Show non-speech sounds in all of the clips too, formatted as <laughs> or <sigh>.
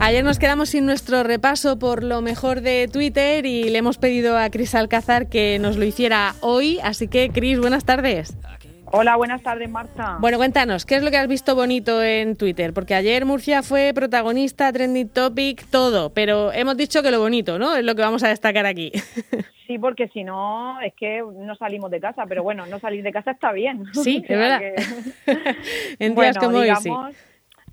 Ayer nos quedamos sin nuestro repaso por lo mejor de Twitter y le hemos pedido a Cris Alcázar que nos lo hiciera hoy. Así que, Cris, buenas tardes. Hola, buenas tardes, Marta. Bueno, cuéntanos, ¿qué es lo que has visto bonito en Twitter? Porque ayer Murcia fue protagonista, trending topic, todo, pero hemos dicho que lo bonito, ¿no? Es lo que vamos a destacar aquí. <laughs> Sí, porque si no, es que no salimos de casa, pero bueno, no salir de casa está bien. <laughs> Sí, es verdad. <laughs> en días como hoy, sí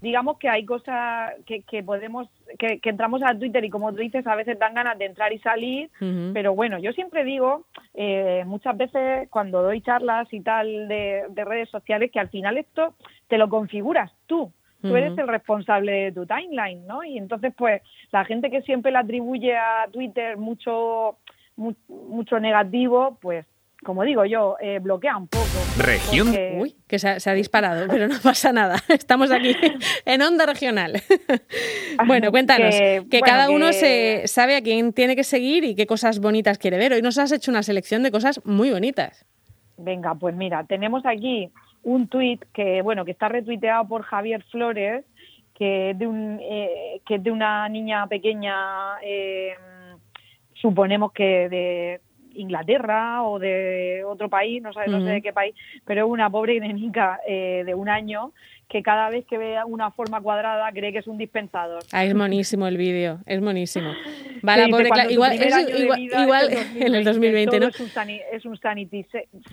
digamos que hay cosas que, que podemos, que, entramos a Twitter y como tú dices, a veces dan ganas de entrar y salir, pero bueno, yo siempre digo, eh, muchas veces cuando doy charlas y tal de, redes sociales, que al final esto te lo configuras tú. Tú eres el responsable de tu timeline, ¿no? Y entonces, pues, la gente que siempre le atribuye a Twitter mucho, mucho negativo, pues como digo yo, eh, bloquea un poco. Región. Uy, que se ha, disparado, <laughs> pero no pasa nada. <laughs> Estamos aquí <laughs> en onda regional. bueno, cuéntanos, que, cada uno se sabe a quién tiene que seguir y qué cosas bonitas quiere ver. Hoy nos has hecho una selección de cosas muy bonitas. Venga, pues mira, tenemos aquí un tuit que, bueno, que está retuiteado por Javier Flores, que es de, un, eh, que es de una niña pequeña, eh, suponemos que de Inglaterra o de otro país, no, sé, no sé de qué país, pero una pobre nenica eh, de un año que cada vez que vea una forma cuadrada cree que es un dispensador. Ah, es monísimo el vídeo, es monísimo. <laughs> Vale, pobre, igual, igual, <laughs> en el 2020, ¿no? Es un, es un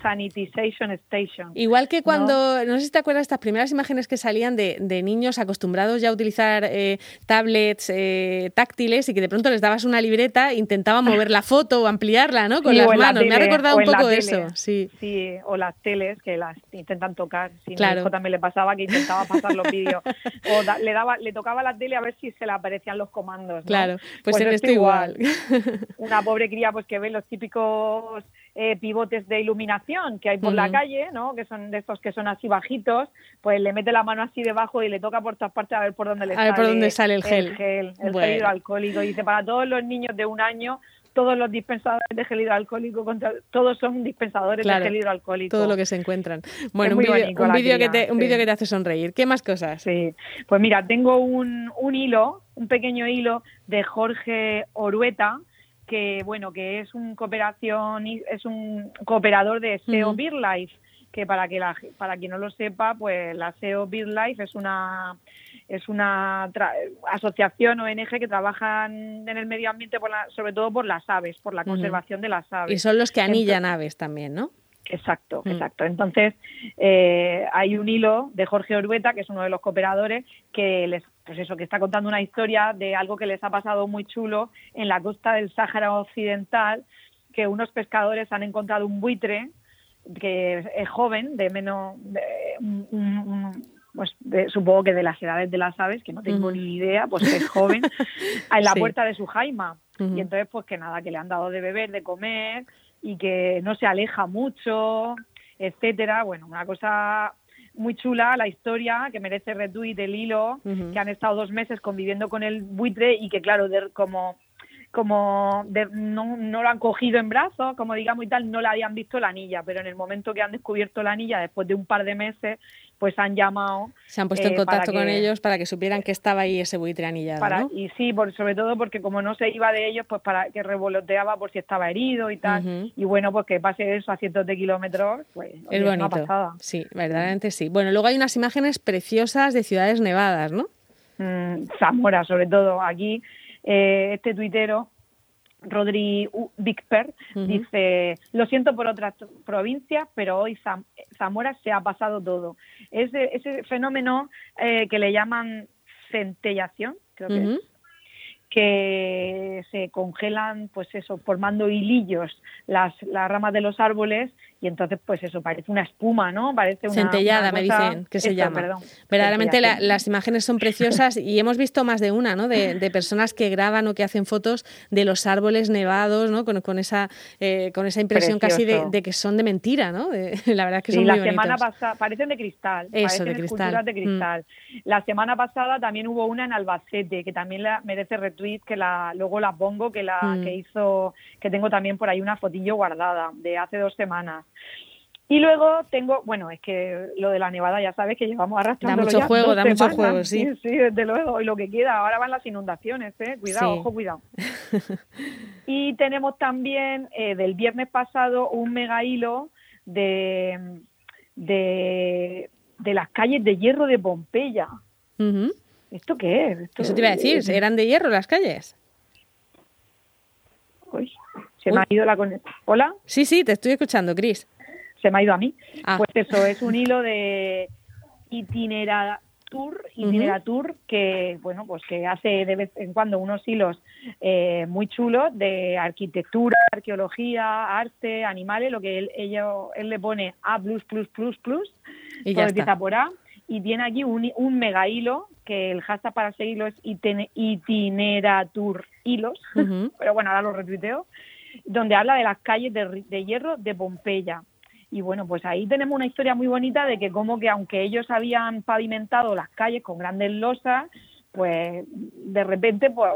sanitization station. Igual que cuando, ¿no? sé si te acuerdas estas primeras imágenes que salían de, de niños acostumbrados ya a utilizar eh, tablets eh, táctiles y que de pronto les dabas una libreta e intentaban mover la foto o ampliarla, ¿no? Con las manos. Me ha recordado un poco eso. Sí. sí, o las teles que las intentan tocar. Sí, claro. también le pasaba que intentaba pasar los vídeos. O le, daba, le tocaba la tele a ver si se le aparecían los comandos. Claro, pues, pues en esto igual. <laughs> Una pobre cría pues que ve los típicos eh, pivotes de iluminación que hay por la calle, ¿no? Que son de estos que son así bajitos, pues le mete la mano así debajo y le toca por todas partes a ver por dónde le sale. por dónde sale el gel. El gel, el gel hidroalcohólico. dice, para todos los niños de un año todos los dispensadores de gel hidroalcohólico, todos son dispensadores de gel hidroalcohólico. Todo lo que se encuentran. Bueno, un vídeo que, te, un vídeo que te hace sonreír. ¿Qué más cosas? Sí, pues mira, tengo un, un hilo, un pequeño hilo de Jorge Orueta, que bueno, que es un cooperación, es un cooperador de SEO Beer Life, que para que la, para quien no lo sepa, pues la SEO Beer Life es una es una asociación ONG que trabajan en el medio ambiente por sobre todo por las aves, por la conservación de las aves. Y son los que anillan aves también, ¿no? Exacto, mm. exacto. Entonces, eh, hay un hilo de Jorge Orueta, que es uno de los cooperadores, que les, pues eso, que está contando una historia de algo que les ha pasado muy chulo en la costa del Sáhara Occidental, que unos pescadores han encontrado un buitre que es joven, de menos, de, un, pues supongo que de las edades de las aves, que no tengo ni idea, pues es joven, <laughs> en la puerta de su jaima. Y entonces, pues que nada, que le han dado de beber, de comer y que no se aleja mucho, etcétera. Bueno, una cosa muy chula la historia que merece retweet el hilo, que han estado dos meses conviviendo con el buitre y que claro, de, como como no, no, lo han cogido en brazos, como digamos y tal, no le habían visto la anilla, pero en el momento que han descubierto la anilla, después de un par de meses, pues han llamado. Se han puesto en eh, contacto con ellos para que supieran que estaba ahí ese buitre anillado. Para, Y sí, por, sobre todo porque como no se iba de ellos, pues para que revoloteaba por si estaba herido y tal. Y bueno, pues que pase eso a cientos de kilómetros, pues es bonito. Sí, verdaderamente sí. Bueno, luego hay unas imágenes preciosas de ciudades nevadas, ¿no? Mm, Zamora, sobre todo. Aquí eh, este tuitero, Rodri Bigper, dice, lo siento por otras provincias, pero hoy Zamora se ha pasado todo. Ese, ese fenómeno eh, que le llaman centellación, creo que que se congelan, pues eso, formando hilillos las, las ramas de los árboles y entonces, pues eso, parece una espuma, ¿no? Parece una. Centellada, me dicen que se llama. Perdón, Verdaderamente las imágenes son preciosas y hemos visto más de una, ¿no? De, de, personas que graban o que hacen fotos de los árboles nevados, ¿no? Con, con esa, eh, con esa impresión casi de, de, que son de mentira, ¿no? <laughs> la verdad es que son la muy semana pasada, parecen de cristal. Eso, de cristal. de mm. cristal. La semana pasada también hubo una en Albacete, que también la merece que la, luego la pongo, que la mm. que hizo, que tengo también por ahí una fotillo guardada de hace dos semanas. Y luego tengo, bueno, es que lo de la nevada ya sabes que llevamos arrastrando Da mucho juego, da mucho juego, sí. sí. desde luego. Y lo que queda, ahora van las inundaciones, ¿eh? Cuidado, ojo, cuidado. <laughs> y tenemos también eh, del viernes pasado un mega hilo de, de, las calles de hierro de Pompeya. ¿Esto qué es? Eso te iba a decir, ¿eran de hierro las calles? Uy, se me ha ido la conexión. ¿Hola? Sí, sí, te estoy escuchando, Cris se me ha ido a mí. Ah. Pues eso, es un hilo de itineratur, itineratur que, bueno, pues que hace de vez en cuando unos hilos eh, muy chulos de arquitectura, arqueología, arte, animales, lo que él, él le pone A++++, y ya empieza por A, y tiene aquí un, un mega hilo que el hashtag para seguirlo es itineratur hilos, <laughs> pero bueno, ahora lo retuiteo, donde habla de las calles de, de hierro de Pompeya. Y bueno, pues ahí tenemos una historia muy bonita de que como que aunque ellos habían pavimentado las calles con grandes losas, pues de repente pues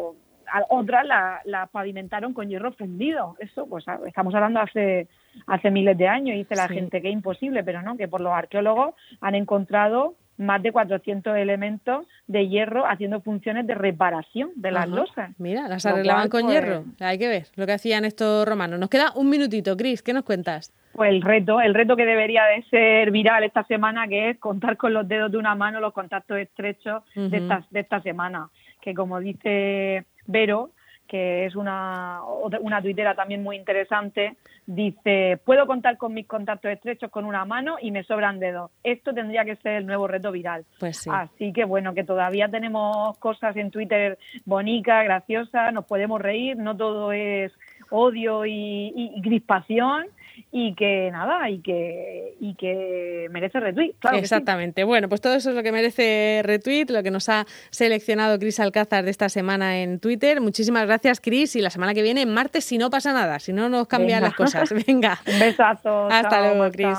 otras las la pavimentaron con hierro fundido. Eso, pues estamos hablando hace hace miles de años y dice la gente que es imposible, pero no, que por los arqueólogos han encontrado más de 400 elementos de hierro haciendo funciones de reparación de las losas. Mira, las arreglaban con pues, hierro. Hay que ver lo que hacían estos romanos. Nos queda un minutito, Cris, ¿qué nos cuentas? Pues el reto, el reto que debería de ser viral esta semana, que es contar con los dedos de una mano los contactos estrechos de, esta, de esta semana. Que como dice Vero, que es una, una tuitera también muy interesante, dice, puedo contar con mis contactos estrechos con una mano y me sobran dedos. Esto tendría que ser el nuevo reto viral. Pues sí. Así que bueno, que todavía tenemos cosas en Twitter bonitas, graciosas, nos podemos reír, no todo es odio y, y crispación y que nada, y que, y que merece retweet. Claro Exactamente. Bueno, pues todo eso es lo que merece retweet, lo que nos ha seleccionado Cris Alcázar de esta semana en Twitter. Muchísimas gracias, Cris, y la semana que viene, martes, si no pasa nada, si no nos cambian las cosas. <laughs> Venga. Un besazo. Hasta luego, Cris.